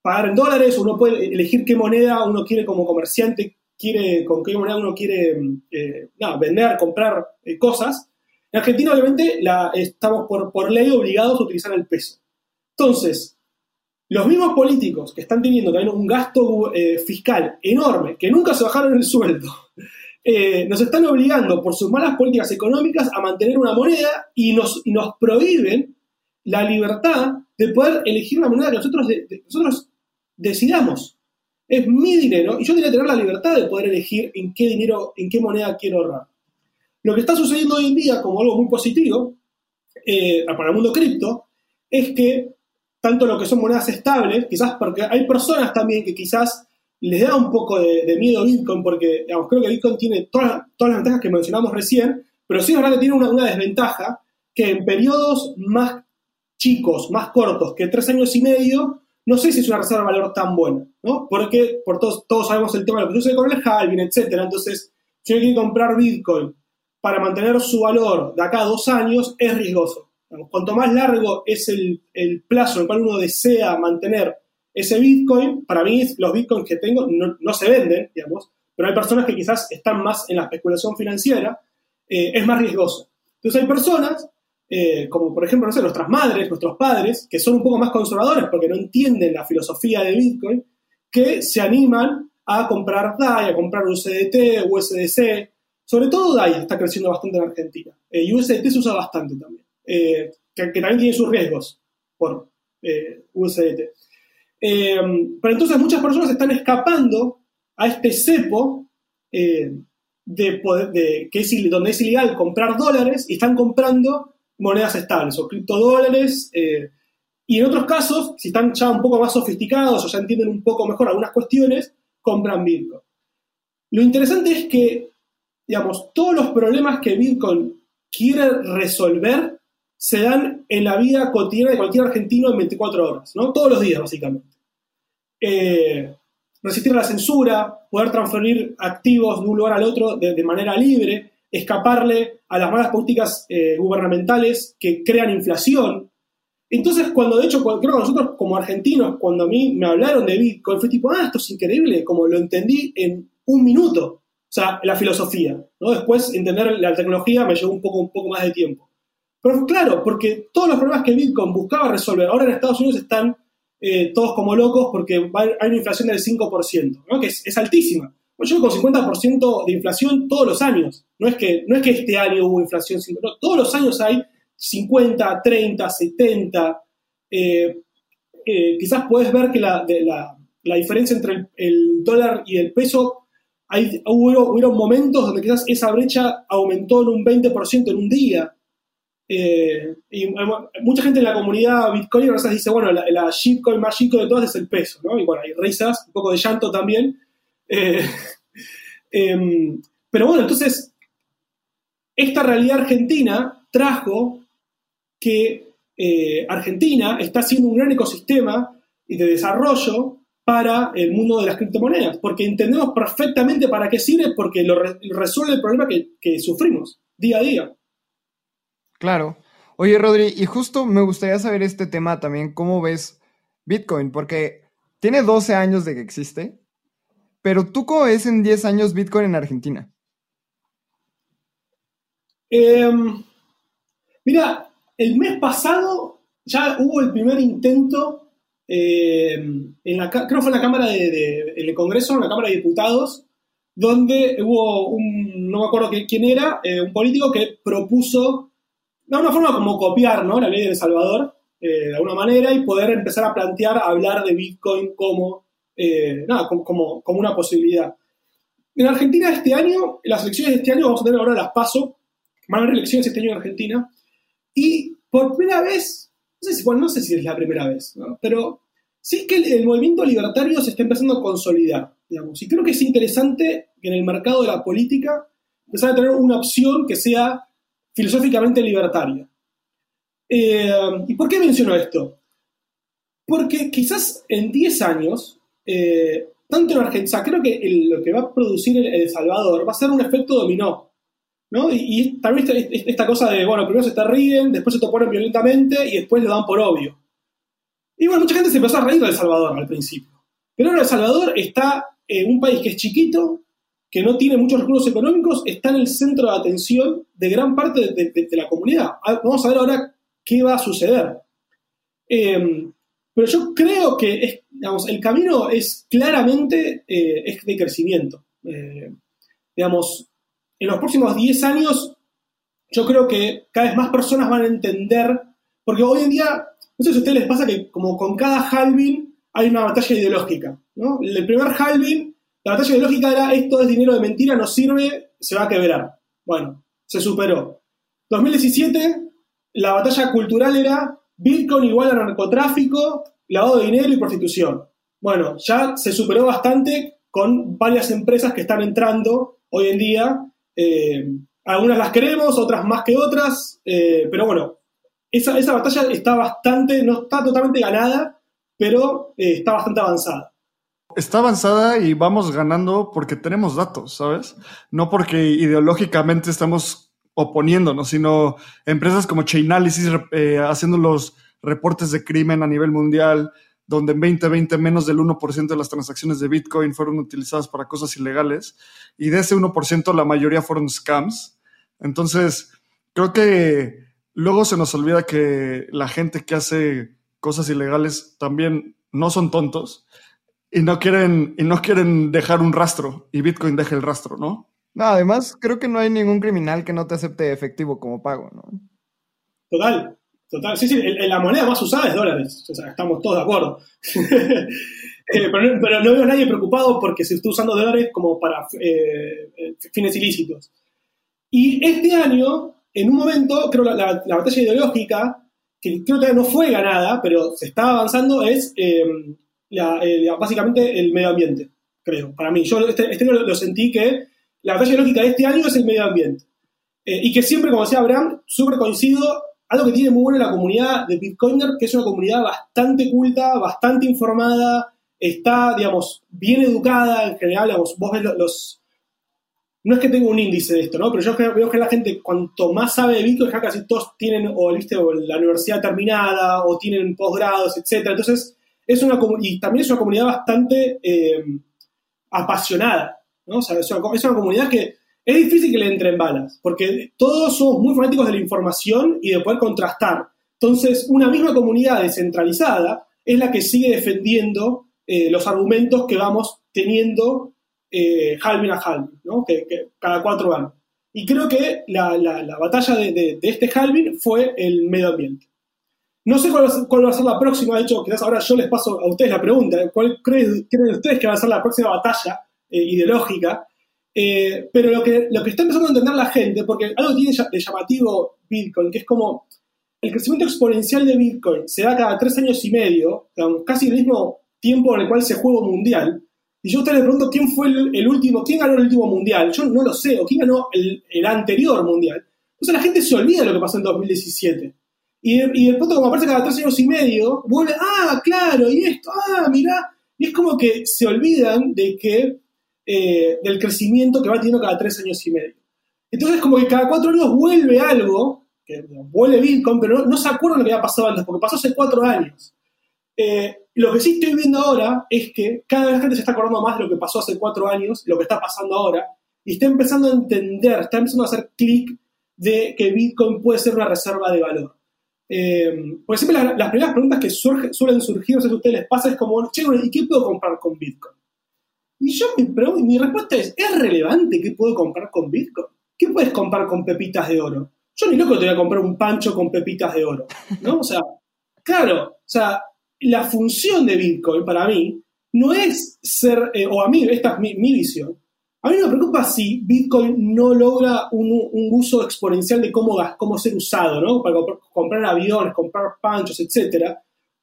pagar en dólares, uno puede elegir qué moneda uno quiere como comerciante, quiere, con qué moneda uno quiere eh, vender, comprar eh, cosas. En Argentina, obviamente, la, estamos por, por ley obligados a utilizar el peso. Entonces, los mismos políticos que están teniendo también un gasto fiscal enorme, que nunca se bajaron el sueldo, <laughs> eh, nos están obligando por sus malas políticas económicas a mantener una moneda y nos, nos prohíben la libertad de poder elegir una moneda que nosotros, nosotros decidamos. Es mi dinero y yo debería tener la libertad de poder elegir en qué dinero, en qué moneda quiero ahorrar. Lo que está sucediendo hoy en día como algo muy positivo eh, para el mundo cripto es que tanto lo que son monedas estables, quizás porque hay personas también que quizás les da un poco de, miedo Bitcoin porque creo que Bitcoin tiene todas, todas las ventajas que mencionamos recién, pero sí es verdad que tiene una, desventaja que en periodos más chicos, más cortos que tres años y medio, no sé si es una reserva de valor tan buena, ¿no? Porque por todos, todos sabemos el tema de lo que sucede con el halving, etc. Entonces, si uno quiere comprar Bitcoin para mantener su valor de acá a dos años, es riesgoso. Cuanto más largo es el, el plazo en el cual uno desea mantener ese Bitcoin, para mí los Bitcoins que tengo no, se venden, digamos, pero hay personas que quizás están más en la especulación financiera, eh, es más riesgoso. Entonces hay personas, eh, como por ejemplo, no sé, nuestras madres, nuestros padres, que son un poco más conservadores porque no entienden la filosofía de Bitcoin, que se animan a comprar DAI, a comprar USDT, USDC, sobre todo DAI está creciendo bastante en Argentina. Eh, y USDT se usa bastante también, que, que, también tiene sus riesgos por USDT. Eh, pero entonces muchas personas están escapando a este cepo eh, de, es, donde es ilegal comprar dólares y están comprando monedas estables o criptodólares. Eh, y en otros casos, si están ya un poco más sofisticados o ya entienden un poco mejor algunas cuestiones, compran Bitcoin. Lo interesante es que, digamos, todos los problemas que Bitcoin quiere resolver se dan en la vida cotidiana de cualquier argentino en 24 horas, ¿no? Todos los días, básicamente. Eh, resistir a la censura, poder transferir activos de un lugar al otro de, manera libre, escaparle a las malas políticas eh, gubernamentales que crean inflación. Entonces, cuando de hecho, creo que nosotros como argentinos, cuando a mí me hablaron de Bitcoin, fue tipo, ah, esto es increíble, como lo entendí en un minuto. O sea, la filosofía, ¿no? Después entender la tecnología me llevó un poco, un poco más de tiempo. Pero claro, porque todos los problemas que Bitcoin buscaba resolver ahora en Estados Unidos están eh, todos como locos porque hay una inflación del 5%, ¿no? que es, altísima. Pues yo con 50% de inflación todos los años. No es que, no es que este año hubo inflación, todos los años hay 50, 30, 70. quizás puedes ver que la, la, diferencia entre el, dólar y el peso, hay, hubo, hubo momentos donde quizás esa brecha aumentó en un 20% en un día. Eh, y mucha gente en la comunidad Bitcoin dice, bueno, la, la shitcoin más chico de todas es el peso, ¿no? Y bueno, hay risas, un poco de llanto también. Eh, <laughs> em, pero bueno, entonces, esta realidad argentina trajo que eh, Argentina está haciendo un gran ecosistema de desarrollo para el mundo de las criptomonedas, porque entendemos perfectamente para qué sirve, porque lo resuelve el problema que sufrimos día a día. Claro. Oye, Rodri, y justo me gustaría saber este tema también, ¿cómo ves Bitcoin? Porque tiene 12 años de que existe, pero ¿tú cómo ves en 10 años Bitcoin en Argentina? Em, mira, el mes pasado ya hubo el primer intento, em, en la, creo que fue en la Cámara de, en el Congreso, en la Cámara de Diputados, donde hubo un, no me acuerdo quién era, eh, un político que propuso de alguna forma como copiar ¿no? la ley de El Salvador, eh, de alguna manera, y poder empezar a plantear, a hablar de Bitcoin como, eh, nada, como, como, una posibilidad. En Argentina este año, en las elecciones de este año, vamos a tener ahora las PASO, van a haber elecciones este año en Argentina, y por primera vez, no sé si, bueno, no sé si es la primera vez, pero sí que el, movimiento libertario se está empezando a consolidar, digamos, y creo que es interesante que en el mercado de la política empezar a tener una opción que sea filosóficamente libertaria. Eh, ¿Y por qué menciono esto? Porque quizás en 10 años, eh, tanto en Argentina, creo que lo que va a producir el, Salvador va a ser un efecto dominó. ¿no? Y, también esta, cosa de, bueno, primero se te ríen, después se te ponen violentamente y después le dan por obvio. Y bueno, mucha gente se empezó a reír de El Salvador al principio. Pero ahora El Salvador está en un país que es chiquito, que no tiene muchos recursos económicos, está en el centro de atención de gran parte de, la comunidad. Ah, vamos a ver ahora qué va a suceder. Em, pero yo creo que digamos, el camino es claramente eh, es de crecimiento. Eh, digamos, en los próximos 10 años, yo creo que cada vez más personas van a entender, porque hoy en día, no sé si a ustedes les pasa que como con cada halving hay una batalla ideológica. ¿no? El primer halving la batalla ideológica era esto es dinero de mentira, no sirve, se va a quebrar. Bueno, se superó. 2017, la batalla cultural era Bitcoin igual a narcotráfico, lavado de dinero y prostitución. Bueno, ya se superó bastante con varias empresas que están entrando hoy en día. Eh, algunas las queremos, otras más que otras, eh, pero bueno, esa, esa, batalla está bastante, no está totalmente ganada, pero eh, está bastante avanzada está avanzada y vamos ganando porque tenemos datos, ¿sabes? No porque ideológicamente estamos oponiéndonos, sino empresas como Chainalysis eh, haciendo los reportes de crimen a nivel mundial, donde en 2020 menos del 1% de las transacciones de Bitcoin fueron utilizadas para cosas ilegales y de ese 1% la mayoría fueron scams. Entonces, creo que luego se nos olvida que la gente que hace cosas ilegales también no son tontos y no quieren, y no quieren dejar un rastro, y Bitcoin deja el rastro, ¿no? No, además creo que no hay ningún criminal que no te acepte efectivo como pago, ¿no? Total, total. Sí, sí, la moneda más usada es dólares, o sea, estamos todos de acuerdo. <laughs> Eh, pero, no veo a nadie preocupado porque se está usando dólares como para eh, eh, fines ilícitos. Y este año, en un momento, creo que la, la, batalla ideológica, que creo que no fue ganada, pero se está avanzando, es eh, básicamente el medio ambiente, creo, para mí. Yo este, este lo, sentí que la batalla lógica de este año es el medio ambiente. Eh, y que siempre, como decía Abraham, súper coincido, algo que tiene muy bueno la comunidad de Bitcoiner, que es una comunidad bastante culta, bastante informada, está, digamos, bien educada en general, digamos, vos ves los, no es que tenga un índice de esto, ¿no? Pero yo veo que la gente, cuanto más sabe de Bitcoin, ya casi todos tienen o, ¿viste? o la universidad terminada, o tienen posgrados, etc. Entonces, es una, y también es una comunidad bastante eh, apasionada, ¿no? Es, una, comunidad que es difícil que le entren balas, porque todos somos muy fanáticos de la información y de poder contrastar. Entonces, una misma comunidad descentralizada es la que sigue defendiendo eh, los argumentos que vamos teniendo eh, halving a halving, ¿no? cada cuatro años. Y creo que la, batalla de, de, este halving fue el medio ambiente. No sé cuál va, a ser, la próxima, de hecho, quizás ahora yo les paso a ustedes la pregunta, ¿cuál creen, ustedes que va a ser la próxima batalla eh, ideológica? Eh, pero lo que, lo que está empezando a entender la gente, porque algo tiene de llamativo Bitcoin, que es como el crecimiento exponencial de Bitcoin se da cada tres años y medio, casi el mismo tiempo en el cual se juega un mundial, y yo a ustedes les pregunto quién fue el, último, quién ganó el último mundial, yo no lo sé, o quién ganó el, el anterior mundial. Entonces la gente se olvida de lo que pasó en 2017. Y de, y pronto, como aparece cada tres años y medio, vuelve, ah, claro, y esto, ah, mira. Y es como que se olvidan de que, eh, del crecimiento que va teniendo cada tres años y medio. Entonces, como que cada cuatro años vuelve algo, que vuelve Bitcoin, pero no, se acuerdan lo que había pasado antes, porque pasó hace cuatro años. Eh, lo que sí estoy viendo ahora es que cada vez la gente se está acordando más de lo que pasó hace cuatro años, lo que está pasando ahora, y está empezando a entender, está empezando a hacer clic de que Bitcoin puede ser una reserva de valor. Eh, porque siempre las, primeras preguntas que suelen surgir, no sé si a ustedes les pasa, es como, che, ¿y qué puedo comprar con Bitcoin? Y yo mi, mi respuesta es, ¿es relevante qué puedo comprar con Bitcoin? ¿Qué puedes comprar con pepitas de oro? Yo ni loco te voy a comprar un pancho con pepitas de oro, ¿no? O sea, claro, o sea, la función de Bitcoin para mí no es ser, eh, o a mí, esta es mi, mi visión, a mí me preocupa si Bitcoin no logra un, uso exponencial de cómo, cómo ser usado, ¿no? Para comprar aviones, comprar panchos, etc.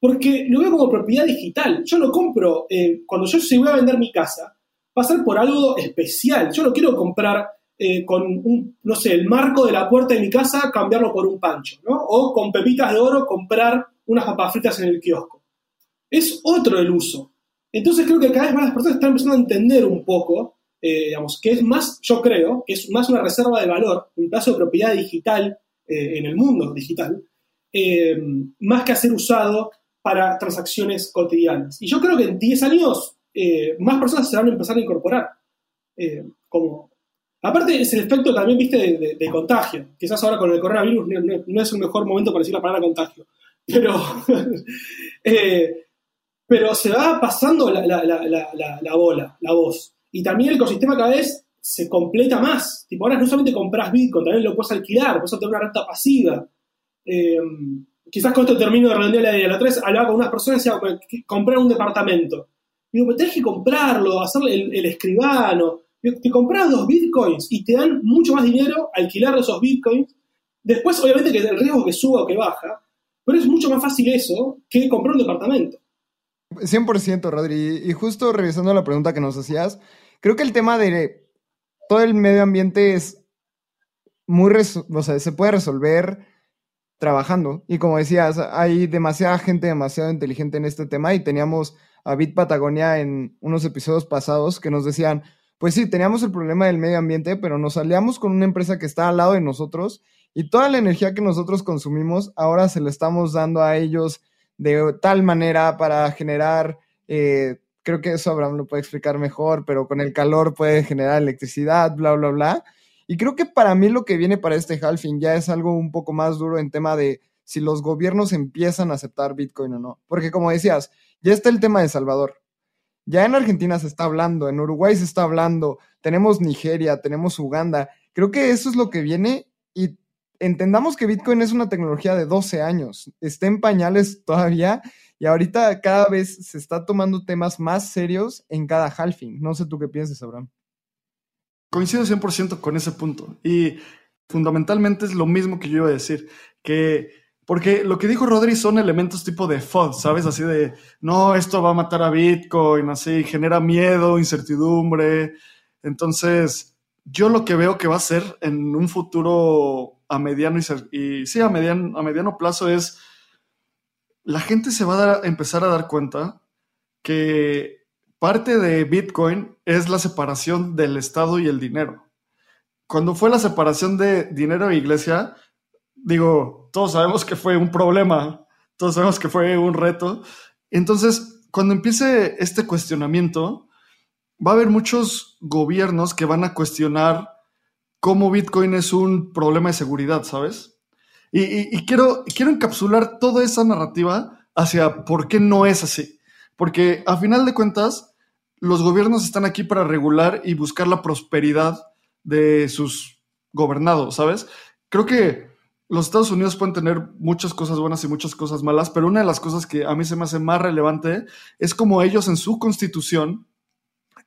Porque lo veo como propiedad digital. Yo lo compro, eh, cuando yo se voy a vender mi casa, ser por algo especial. Yo no quiero comprar eh, con, un, no sé, el marco de la puerta de mi casa, cambiarlo por un pancho, ¿no? O con pepitas de oro, comprar unas papas fritas en el kiosco. Es otro el uso. Entonces creo que cada vez más las personas están empezando a entender un poco, eh, digamos, que es más, yo creo, que es más una reserva de valor, un plazo de propiedad digital en el mundo digital, más que a ser usado para transacciones cotidianas. Y yo creo que en 10 años más personas se van a empezar a incorporar. como, Aparte, es el efecto también, viste, de, contagio. Quizás ahora con el coronavirus no, es el mejor momento para decir la palabra contagio. Pero, <laughs> eh, pero se va pasando la, bola, la voz. Y también el ecosistema cada vez se completa más. Tipo, ahora no solamente compras Bitcoin, también lo puedes alquilar, puedes tener una renta pasiva. Quizás con esto termino de redondear la idea. La otra vez hablaba con unas personas y decía, comprar un departamento. Digo, pero tenés que comprarlo, hacerle el escribano te compras dos bitcoins y te dan mucho más dinero alquilar esos bitcoins. Después, obviamente, que el riesgo que suba o que baja, pero es mucho más fácil eso que comprar un departamento. 100%, Rodri. Y justo revisando la pregunta que nos hacías, creo que el tema de todo el medio ambiente es muy, o sea, se puede resolver trabajando. Y como decías, hay demasiada gente demasiado inteligente en este tema y teníamos a Bit Patagonia en unos episodios pasados que nos decían, pues sí, teníamos el problema del medio ambiente, pero nos aliamos con una empresa que está al lado de nosotros y toda la energía que nosotros consumimos ahora se la estamos dando a ellos de tal manera para generar, eh, creo que eso Abraham lo puede explicar mejor, pero con el calor puede generar electricidad, bla, bla, bla. Y creo que para mí lo que viene para este halving ya es algo un poco más duro en tema de si los gobiernos empiezan a aceptar Bitcoin o no. Porque como decías, ya está el tema de Salvador. Ya en Argentina se está hablando, en Uruguay se está hablando, tenemos Nigeria, tenemos Uganda. Creo que eso es lo que viene y entendamos que Bitcoin es una tecnología de 12 años, está en pañales todavía y ahorita cada vez se está tomando temas más serios en cada halving. No sé tú qué piensas, Abraham. Coincido 100% con ese punto y fundamentalmente es lo mismo que yo iba a decir, que porque lo que dijo Rodri son elementos tipo de FOD, ¿sabes? Así de, no, esto va a matar a Bitcoin, así, genera miedo, incertidumbre. Entonces, yo lo que veo que va a ser en un futuro a mediano y, sí, a mediano, a mediano plazo es, la gente se va a, empezar a dar cuenta que parte de Bitcoin es la separación del Estado y el dinero. Cuando fue la separación de dinero e iglesia, digo, todos sabemos que fue un problema, todos sabemos que fue un reto. Entonces, cuando empiece este cuestionamiento, va a haber muchos gobiernos que van a cuestionar cómo Bitcoin es un problema de seguridad, ¿sabes? Y, quiero, quiero encapsular toda esa narrativa hacia por qué no es así. Porque a final de cuentas, los gobiernos están aquí para regular y buscar la prosperidad de sus gobernados, ¿sabes? Creo que los Estados Unidos pueden tener muchas cosas buenas y muchas cosas malas, pero una de las cosas que a mí se me hace más relevante es como ellos en su constitución,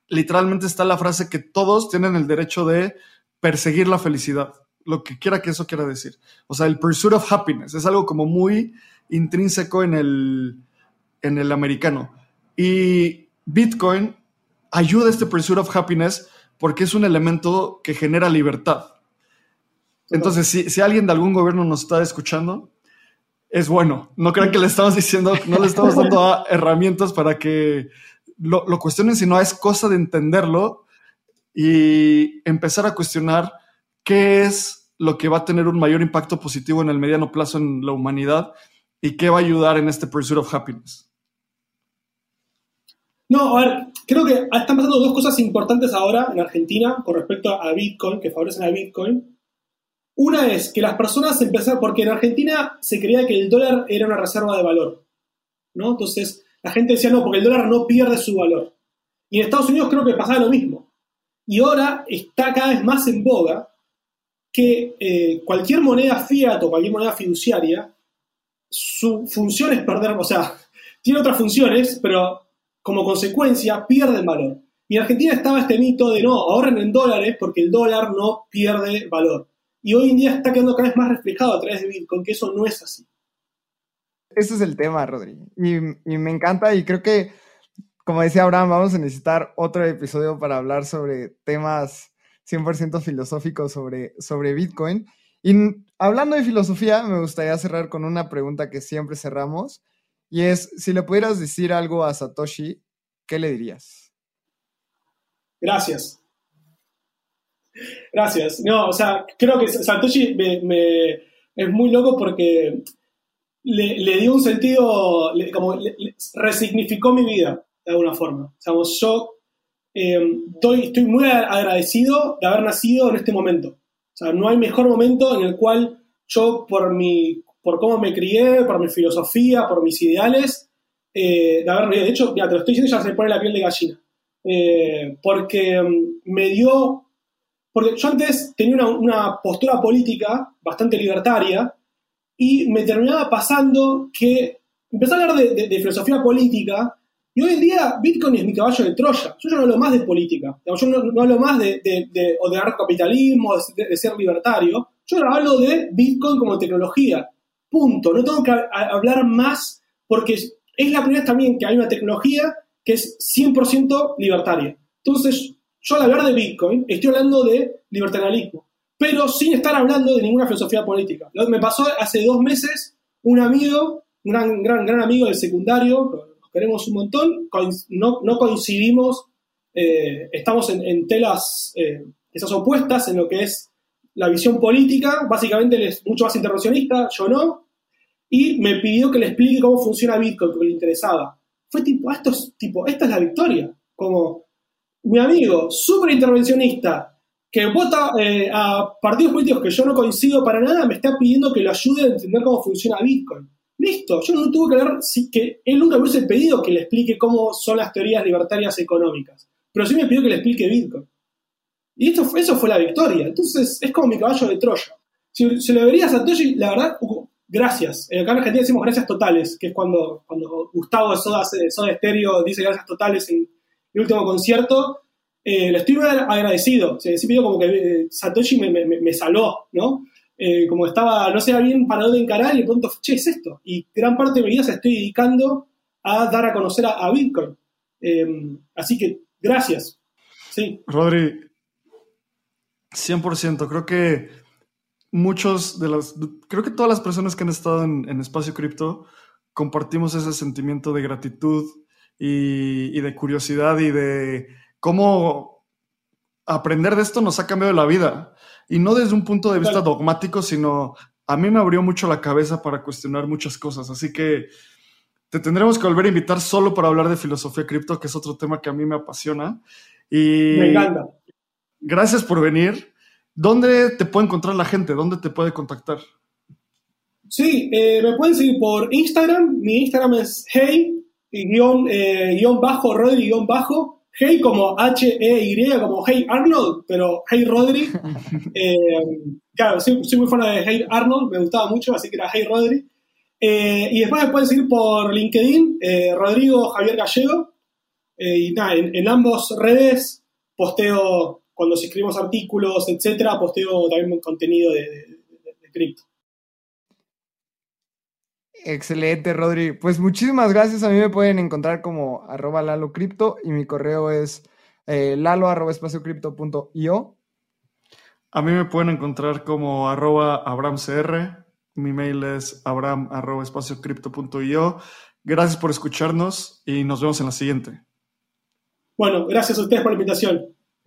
literalmente está la frase que todos tienen el derecho de perseguir la felicidad, lo que quiera que eso quiera decir. O sea, el pursuit of happiness es algo como muy intrínseco en el, en el americano. Y Bitcoin ayuda este pursuit of happiness porque es un elemento que genera libertad. Entonces, si, alguien de algún gobierno nos está escuchando, es bueno. No crean que le estamos diciendo, no le estamos dando herramientas para que lo, lo, cuestionen, sino es cosa de entenderlo y empezar a cuestionar qué es lo que va a tener un mayor impacto positivo en el mediano plazo en la humanidad y qué va a ayudar en este pursuit of happiness. No, a ver, creo que están pasando dos cosas importantes ahora en Argentina con respecto a Bitcoin, que favorecen a Bitcoin. Una es que las personas empezaron, porque en Argentina se creía que el dólar era una reserva de valor, ¿no? Entonces la gente decía, no, porque el dólar no pierde su valor. Y en Estados Unidos creo que pasaba lo mismo. Y ahora está cada vez más en boga que eh, cualquier moneda fiat o cualquier moneda fiduciaria, su función es perder, o sea, <laughs> tiene otras funciones, pero como consecuencia pierden valor. Y en Argentina estaba este mito de no, ahorren en dólares porque el dólar no pierde valor. Y hoy en día está quedando cada vez más reflejado a través de Bitcoin, que eso no es así. Ese es el tema, Rodri. Y, me encanta y creo que, como decía Abraham, vamos a necesitar otro episodio para hablar sobre temas 100% filosófico sobre, sobre Bitcoin. Y hablando de filosofía, me gustaría cerrar con una pregunta que siempre cerramos, y es, si le pudieras decir algo a Satoshi, ¿qué le dirías? Gracias. Gracias. No, o sea, creo que Satoshi me, es muy loco porque le, dio un sentido, como resignificó mi vida, de alguna forma. O sea, yo eh, estoy, muy agradecido de haber nacido en este momento. O sea, no hay mejor momento en el cual yo, por, mi, por cómo me crié, por mi filosofía, por mis ideales, eh, de haber De hecho, ya te lo estoy diciendo, ya se pone la piel de gallina. Eh, porque mm, me dio. Porque yo antes tenía una, una postura política bastante libertaria y me terminaba pasando que empecé a hablar de, filosofía política y hoy en día Bitcoin es mi caballo de Troya. Yo ya no hablo más de política, yo no, hablo más de, de, de capitalismo, de, ser libertario. Yo ahora hablo de Bitcoin como tecnología. Punto. No tengo que hablar más porque es la primera vez también que hay una tecnología que es 100% libertaria. Entonces, yo al hablar de Bitcoin estoy hablando de libertarianismo pero sin estar hablando de ninguna filosofía política. Me pasó hace dos meses un amigo, un gran, gran, gran amigo del secundario, nos queremos un montón, no, coincidimos, eh, estamos en, telas eh, esas opuestas en lo que es la visión política, básicamente él es mucho más intervencionista, yo no, y me pidió que le explique cómo funciona Bitcoin, porque le interesaba. Fue tipo, esto es, tipo, esta es la victoria, como mi amigo, súper intervencionista, que vota eh, a partidos políticos que yo no coincido para nada, me está pidiendo que lo ayude a entender cómo funciona Bitcoin. Listo, yo no tuve que ver, que él nunca me hubiese pedido que le explique cómo son las teorías libertarias económicas, pero sí me pidió que le explique Bitcoin. Y esto, eso fue la victoria. Entonces es como mi caballo de Troya. Si, se lo verías a Satoshi, la verdad, uh, gracias. Acá en Argentina decimos gracias totales, que es cuando, cuando Gustavo Soda, Soda Stereo dice gracias totales en el último concierto eh, le estoy agradecido. Se pidió como que eh, Satoshi me, saló, ¿no? Eh, como estaba, no sé, bien parado de encarar y de pronto, che, es esto. Y gran parte de mi vida se estoy dedicando a dar a conocer a, Bitcoin. Em, así que, gracias. Sí. Rodri, 100%. Creo que muchos de los, creo que todas las personas que han estado en, Espacio Cripto compartimos ese sentimiento de gratitud y de curiosidad y de cómo aprender de esto nos ha cambiado la vida. Y no desde un punto de vista dogmático, sino a mí me abrió mucho la cabeza para cuestionar muchas cosas. Así que te tendremos que volver a invitar solo para hablar de filosofía cripto, que es otro tema que a mí me apasiona. Y me encanta. Gracias por venir. ¿Dónde te puede encontrar la gente? ¿Dónde te puede contactar? Sí, eh, me pueden seguir por Instagram. Mi Instagram es hey, guion, eh, guion bajo, Rodri, guion bajo, Hey como H-E-Y, como Hey Arnold, pero Hey Rodri. <laughs> Eh, claro, soy, muy fan de Hey Arnold, me gustaba mucho, así que era Hey Rodri. Y después me pueden seguir por LinkedIn, Rodrigo Javier Gallego. y nada, en, ambos redes posteo, cuando escribimos artículos, etcétera, posteo también contenido de, de cripto. Excelente, Rodri. Pues muchísimas gracias. A mí me pueden encontrar como arroba lalo cripto y mi correo es eh, lalo arroba A mí me pueden encontrar como arroba abramcr. Mi mail es abram arroba Gracias por escucharnos y nos vemos en la siguiente. Bueno, gracias a ustedes por la invitación.